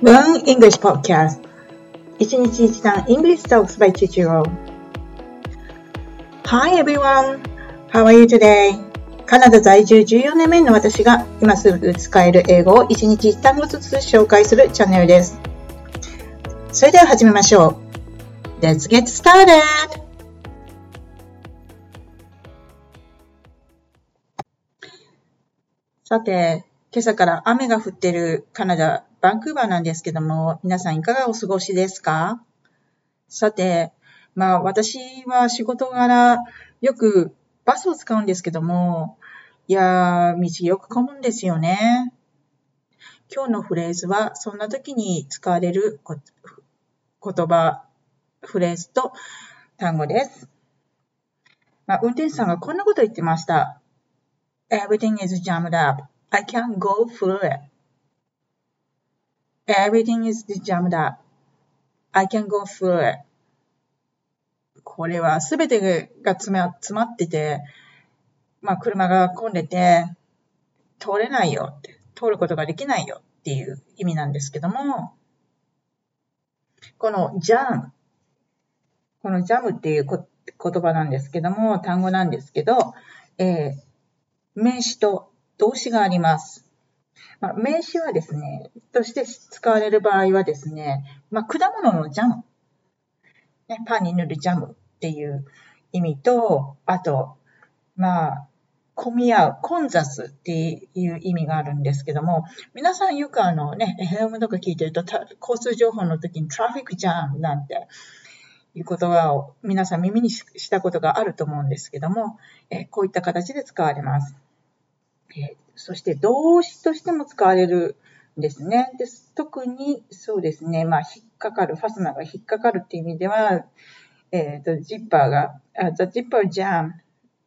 Learn English Podcast 一日一単 English Talks by Chichiro Hi everyone! How are you today? カナダ在住14年目の私が今すぐ使える英語を一日一単語ずつ紹介するチャンネルです。それでは始めましょう。Let's get started! さて、今朝から雨が降ってるカナダ、バンクーバーなんですけども、皆さんいかがお過ごしですか？さて、まあ私は仕事柄よくバスを使うんですけども、いやー、道よく混むんですよね。今日のフレーズは、そんな時に使われる言葉、フレーズと単語です。まあ、運転手さんがこんなこと言ってました。Everything is jammed up. I can't go through it. Everything is jammed up. I can go through it. これはすべてが詰ま詰まってて、まあ車が混んでて、通れないよって、通ることができないよっていう意味なんですけども、このジャム、このジャムっていうこ言葉なんですけども、単語なんですけど、えー、名詞と動詞があります。まあ、名詞はですね、として使われる場合はですね、まあ、果物のジャム、ね、パンに塗るジャムっていう意味と、あと、まあ、混み合う、混雑っていう意味があるんですけども、皆さんよくあのね、FM とか聞いてると、交通情報の時にトラフィックジャムなんていう言葉を皆さん耳にしたことがあると思うんですけども、えこういった形で使われます。えそして動詞としても使われるんですね。で特にそうですね、まあ、引っかかる、ファスナーが引っかかるっていう意味では、えっ、ー、と、ジッパーが、the zipper jam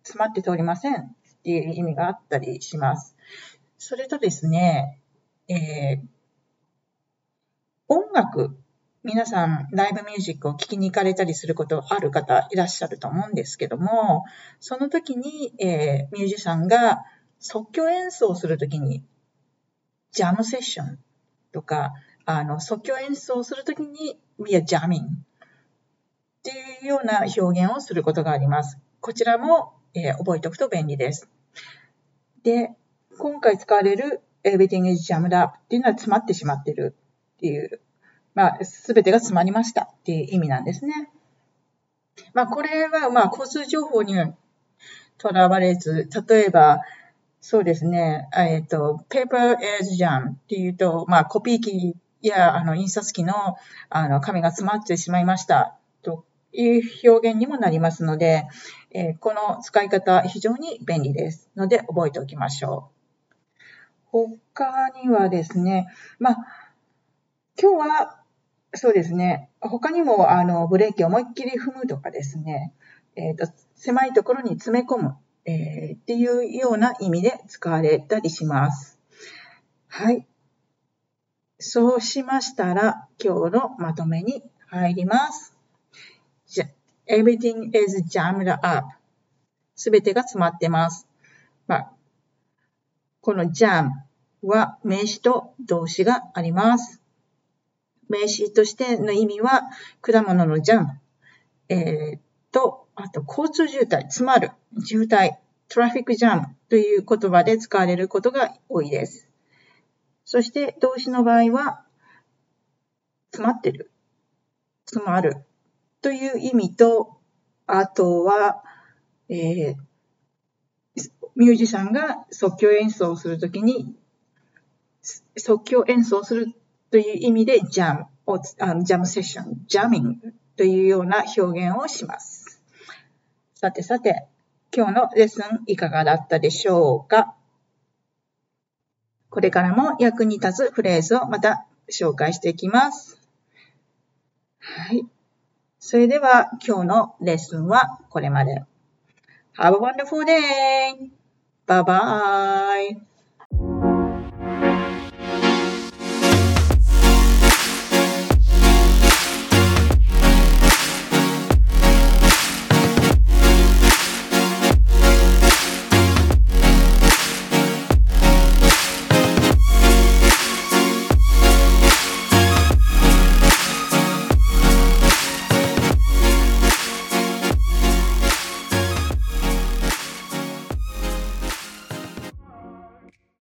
詰まって通りませんっていう意味があったりします。それとですね、えー、音楽、皆さんライブミュージックを聴きに行かれたりすることある方いらっしゃると思うんですけども、その時に、えー、ミュージシャンが即興演奏するときに、ジャムセッションとか、あの、即興演奏するときに、we are jamming っていうような表現をすることがあります。こちらも、えー、覚えておくと便利です。で、今回使われる everything is jammed up っていうのは詰まってしまってるっていう、まあ、すべてが詰まりましたっていう意味なんですね。まあ、これは、まあ、交通情報にとらわれず、例えば、そうですね。えっ、ー、と、paper as jam っていうと、まあ、コピー機や、あの、印刷機の、あの、紙が詰まってしまいました。という表現にもなりますので、えー、この使い方、非常に便利です。ので、覚えておきましょう。他にはですね、まあ、今日は、そうですね、他にも、あの、ブレーキを思いっきり踏むとかですね、えっ、ー、と、狭いところに詰め込む。えー、っていうような意味で使われたりします。はい。そうしましたら、今日のまとめに入ります。everything is jammed up. すべてが詰まってます。まあ、この jam は名詞と動詞があります。名詞としての意味は、果物のジャム、えー、と、あと交通渋滞、詰まる、渋滞、トラフィックジャムという言葉で使われることが多いです。そして動詞の場合は、詰まってる、詰まるという意味と、あとは、えー、ミュージシャンが即興演奏をするときに、即興演奏するという意味でジャムを、あジャムセッション、ジャミングというような表現をします。さてさて、今日のレッスンいかがだったでしょうか？これからも役に立つフレーズをまた紹介していきます。はい。それでは今日のレッスンはこれまで。Have a wonderful day! Bye bye!